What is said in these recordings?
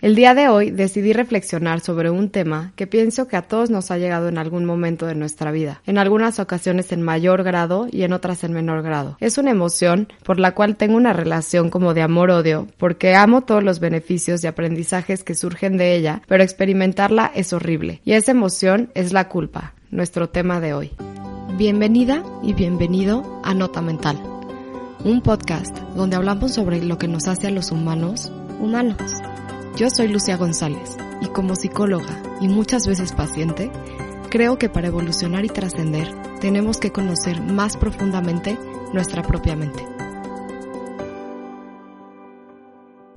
El día de hoy decidí reflexionar sobre un tema que pienso que a todos nos ha llegado en algún momento de nuestra vida, en algunas ocasiones en mayor grado y en otras en menor grado. Es una emoción por la cual tengo una relación como de amor-odio, porque amo todos los beneficios y aprendizajes que surgen de ella, pero experimentarla es horrible. Y esa emoción es la culpa, nuestro tema de hoy. Bienvenida y bienvenido a Nota Mental, un podcast donde hablamos sobre lo que nos hace a los humanos humanos. Yo soy Lucia González y como psicóloga y muchas veces paciente, creo que para evolucionar y trascender tenemos que conocer más profundamente nuestra propia mente.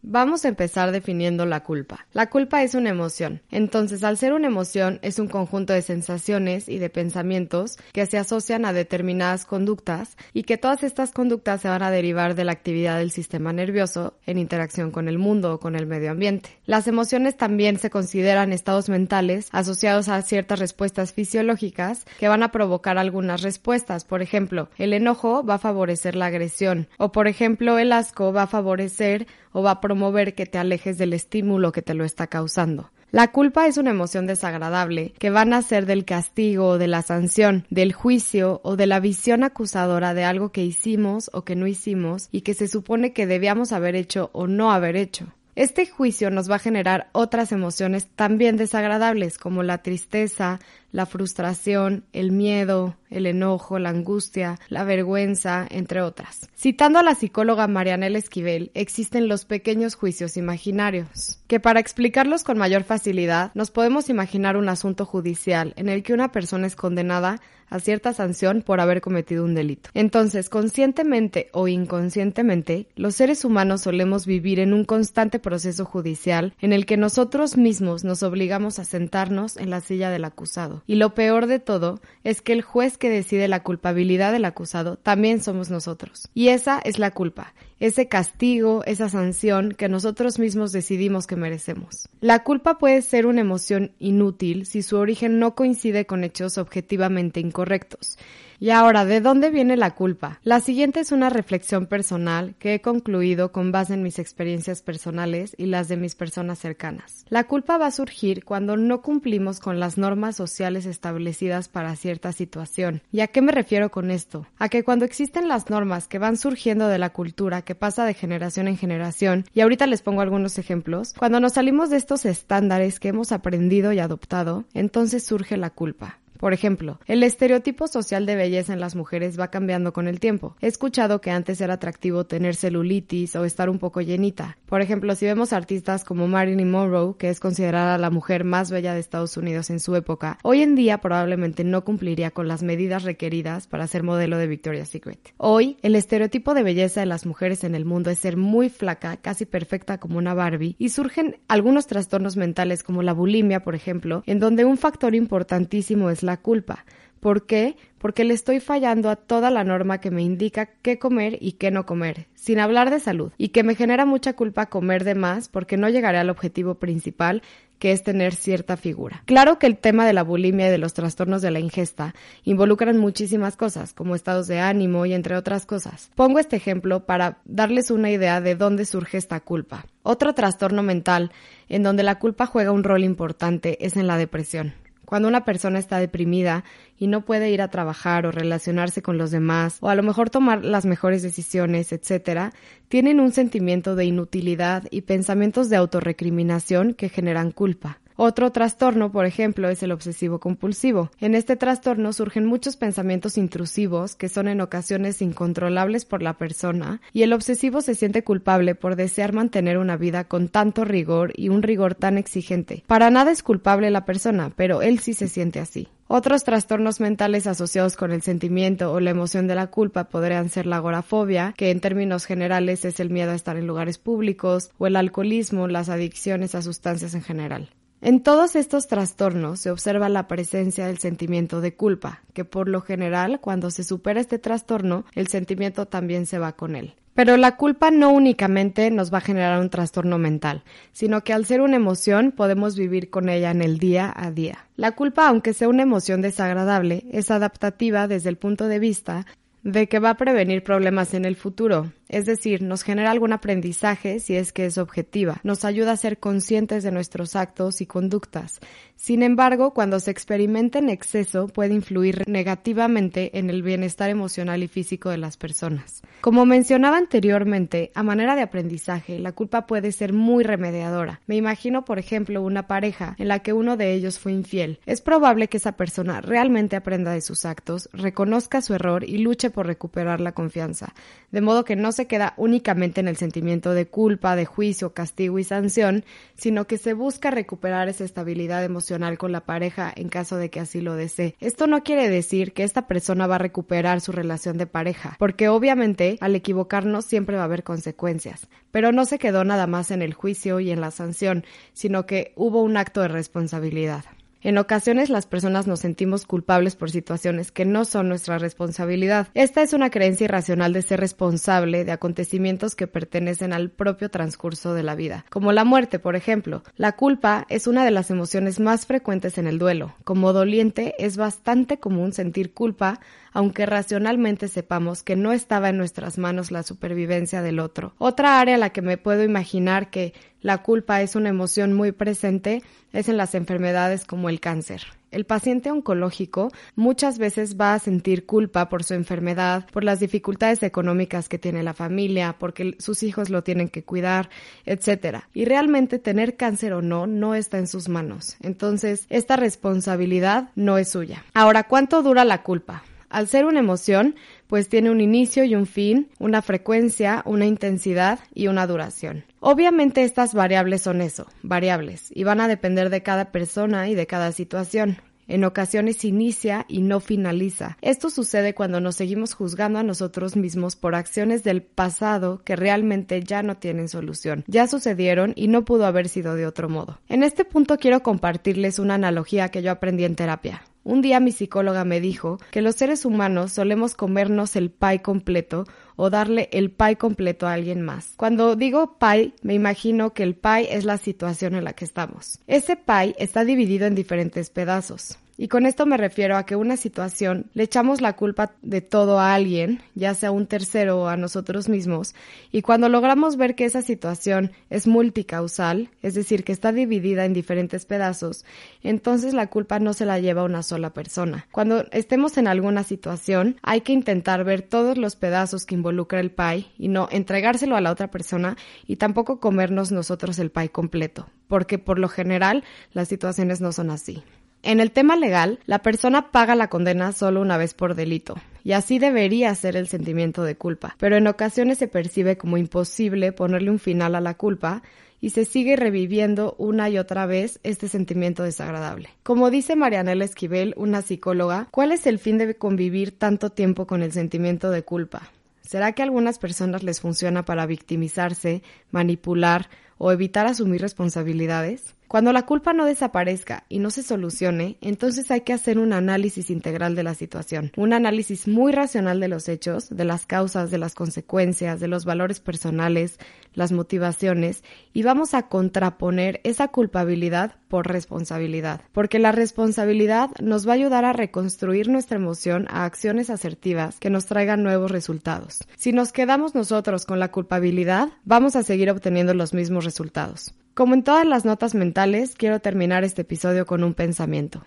Vamos a empezar definiendo la culpa. La culpa es una emoción. Entonces, al ser una emoción, es un conjunto de sensaciones y de pensamientos que se asocian a determinadas conductas y que todas estas conductas se van a derivar de la actividad del sistema nervioso en interacción con el mundo o con el medio ambiente. Las emociones también se consideran estados mentales asociados a ciertas respuestas fisiológicas que van a provocar algunas respuestas. Por ejemplo, el enojo va a favorecer la agresión o, por ejemplo, el asco va a favorecer o va a promover que te alejes del estímulo que te lo está causando. La culpa es una emoción desagradable que va a nacer del castigo o de la sanción, del juicio o de la visión acusadora de algo que hicimos o que no hicimos y que se supone que debíamos haber hecho o no haber hecho. Este juicio nos va a generar otras emociones también desagradables como la tristeza, la frustración, el miedo, el enojo, la angustia, la vergüenza, entre otras. Citando a la psicóloga Marianela Esquivel, existen los pequeños juicios imaginarios, que para explicarlos con mayor facilidad nos podemos imaginar un asunto judicial en el que una persona es condenada a cierta sanción por haber cometido un delito. Entonces, conscientemente o inconscientemente, los seres humanos solemos vivir en un constante proceso judicial en el que nosotros mismos nos obligamos a sentarnos en la silla del acusado. Y lo peor de todo es que el juez que decide la culpabilidad del acusado también somos nosotros. Y esa es la culpa, ese castigo, esa sanción que nosotros mismos decidimos que merecemos. La culpa puede ser una emoción inútil si su origen no coincide con hechos objetivamente incorrectos. Y ahora, ¿de dónde viene la culpa? La siguiente es una reflexión personal que he concluido con base en mis experiencias personales y las de mis personas cercanas. La culpa va a surgir cuando no cumplimos con las normas sociales establecidas para cierta situación. ¿Y a qué me refiero con esto? A que cuando existen las normas que van surgiendo de la cultura que pasa de generación en generación, y ahorita les pongo algunos ejemplos, cuando nos salimos de estos estándares que hemos aprendido y adoptado, entonces surge la culpa. Por ejemplo, el estereotipo social de belleza en las mujeres va cambiando con el tiempo. He escuchado que antes era atractivo tener celulitis o estar un poco llenita. Por ejemplo, si vemos artistas como Marilyn Monroe, que es considerada la mujer más bella de Estados Unidos en su época, hoy en día probablemente no cumpliría con las medidas requeridas para ser modelo de Victoria's Secret. Hoy, el estereotipo de belleza de las mujeres en el mundo es ser muy flaca, casi perfecta como una Barbie, y surgen algunos trastornos mentales como la bulimia, por ejemplo, en donde un factor importantísimo es la culpa. ¿Por qué? Porque le estoy fallando a toda la norma que me indica qué comer y qué no comer, sin hablar de salud, y que me genera mucha culpa comer de más porque no llegaré al objetivo principal que es tener cierta figura. Claro que el tema de la bulimia y de los trastornos de la ingesta involucran muchísimas cosas, como estados de ánimo y entre otras cosas. Pongo este ejemplo para darles una idea de dónde surge esta culpa. Otro trastorno mental en donde la culpa juega un rol importante es en la depresión. Cuando una persona está deprimida y no puede ir a trabajar o relacionarse con los demás, o a lo mejor tomar las mejores decisiones, etc., tienen un sentimiento de inutilidad y pensamientos de autorrecriminación que generan culpa. Otro trastorno, por ejemplo, es el obsesivo compulsivo. En este trastorno surgen muchos pensamientos intrusivos que son en ocasiones incontrolables por la persona y el obsesivo se siente culpable por desear mantener una vida con tanto rigor y un rigor tan exigente. Para nada es culpable la persona, pero él sí se siente así. Otros trastornos mentales asociados con el sentimiento o la emoción de la culpa podrían ser la agorafobia, que en términos generales es el miedo a estar en lugares públicos, o el alcoholismo, las adicciones a sustancias en general. En todos estos trastornos se observa la presencia del sentimiento de culpa, que por lo general cuando se supera este trastorno, el sentimiento también se va con él. Pero la culpa no únicamente nos va a generar un trastorno mental, sino que al ser una emoción podemos vivir con ella en el día a día. La culpa, aunque sea una emoción desagradable, es adaptativa desde el punto de vista de que va a prevenir problemas en el futuro, es decir, nos genera algún aprendizaje si es que es objetiva, nos ayuda a ser conscientes de nuestros actos y conductas. Sin embargo, cuando se experimenta en exceso puede influir negativamente en el bienestar emocional y físico de las personas. Como mencionaba anteriormente, a manera de aprendizaje, la culpa puede ser muy remediadora. Me imagino, por ejemplo, una pareja en la que uno de ellos fue infiel. Es probable que esa persona realmente aprenda de sus actos, reconozca su error y luche por recuperar la confianza, de modo que no se queda únicamente en el sentimiento de culpa, de juicio, castigo y sanción, sino que se busca recuperar esa estabilidad emocional con la pareja en caso de que así lo desee. Esto no quiere decir que esta persona va a recuperar su relación de pareja, porque obviamente al equivocarnos siempre va a haber consecuencias, pero no se quedó nada más en el juicio y en la sanción, sino que hubo un acto de responsabilidad. En ocasiones las personas nos sentimos culpables por situaciones que no son nuestra responsabilidad. Esta es una creencia irracional de ser responsable de acontecimientos que pertenecen al propio transcurso de la vida, como la muerte, por ejemplo. La culpa es una de las emociones más frecuentes en el duelo. Como doliente es bastante común sentir culpa aunque racionalmente sepamos que no estaba en nuestras manos la supervivencia del otro. Otra área a la que me puedo imaginar que la culpa es una emoción muy presente es en las enfermedades como el cáncer. El paciente oncológico muchas veces va a sentir culpa por su enfermedad, por las dificultades económicas que tiene la familia, porque sus hijos lo tienen que cuidar, etc. Y realmente tener cáncer o no no está en sus manos. Entonces, esta responsabilidad no es suya. Ahora, ¿cuánto dura la culpa? Al ser una emoción, pues tiene un inicio y un fin, una frecuencia, una intensidad y una duración. Obviamente estas variables son eso, variables, y van a depender de cada persona y de cada situación. En ocasiones inicia y no finaliza. Esto sucede cuando nos seguimos juzgando a nosotros mismos por acciones del pasado que realmente ya no tienen solución. Ya sucedieron y no pudo haber sido de otro modo. En este punto quiero compartirles una analogía que yo aprendí en terapia. Un día mi psicóloga me dijo que los seres humanos solemos comernos el pie completo o darle el pie completo a alguien más. Cuando digo pie, me imagino que el pie es la situación en la que estamos. Ese pie está dividido en diferentes pedazos. Y con esto me refiero a que una situación le echamos la culpa de todo a alguien, ya sea un tercero o a nosotros mismos, y cuando logramos ver que esa situación es multicausal, es decir, que está dividida en diferentes pedazos, entonces la culpa no se la lleva una sola persona. Cuando estemos en alguna situación, hay que intentar ver todos los pedazos que involucra el pie y no entregárselo a la otra persona y tampoco comernos nosotros el pie completo, porque por lo general las situaciones no son así. En el tema legal, la persona paga la condena solo una vez por delito, y así debería ser el sentimiento de culpa, pero en ocasiones se percibe como imposible ponerle un final a la culpa y se sigue reviviendo una y otra vez este sentimiento desagradable. Como dice Marianela Esquivel, una psicóloga, ¿cuál es el fin de convivir tanto tiempo con el sentimiento de culpa? ¿Será que a algunas personas les funciona para victimizarse, manipular o evitar asumir responsabilidades? Cuando la culpa no desaparezca y no se solucione, entonces hay que hacer un análisis integral de la situación, un análisis muy racional de los hechos, de las causas, de las consecuencias, de los valores personales, las motivaciones, y vamos a contraponer esa culpabilidad por responsabilidad, porque la responsabilidad nos va a ayudar a reconstruir nuestra emoción a acciones asertivas que nos traigan nuevos resultados. Si nos quedamos nosotros con la culpabilidad, vamos a seguir obteniendo los mismos resultados. Como en todas las notas mentales, quiero terminar este episodio con un pensamiento.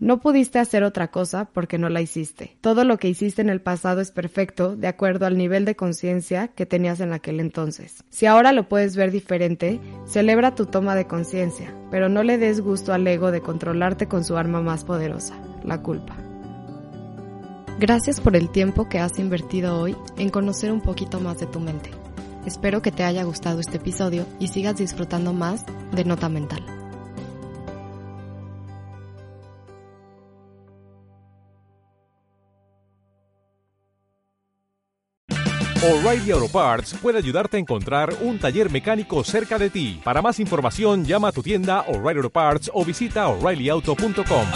No pudiste hacer otra cosa porque no la hiciste. Todo lo que hiciste en el pasado es perfecto de acuerdo al nivel de conciencia que tenías en aquel entonces. Si ahora lo puedes ver diferente, celebra tu toma de conciencia, pero no le des gusto al ego de controlarte con su arma más poderosa, la culpa. Gracias por el tiempo que has invertido hoy en conocer un poquito más de tu mente. Espero que te haya gustado este episodio y sigas disfrutando más de Nota Mental. O'Reilly Auto Parts puede ayudarte a encontrar un taller mecánico cerca de ti. Para más información, llama a tu tienda O'Reilly Auto Parts o visita oreillyauto.com.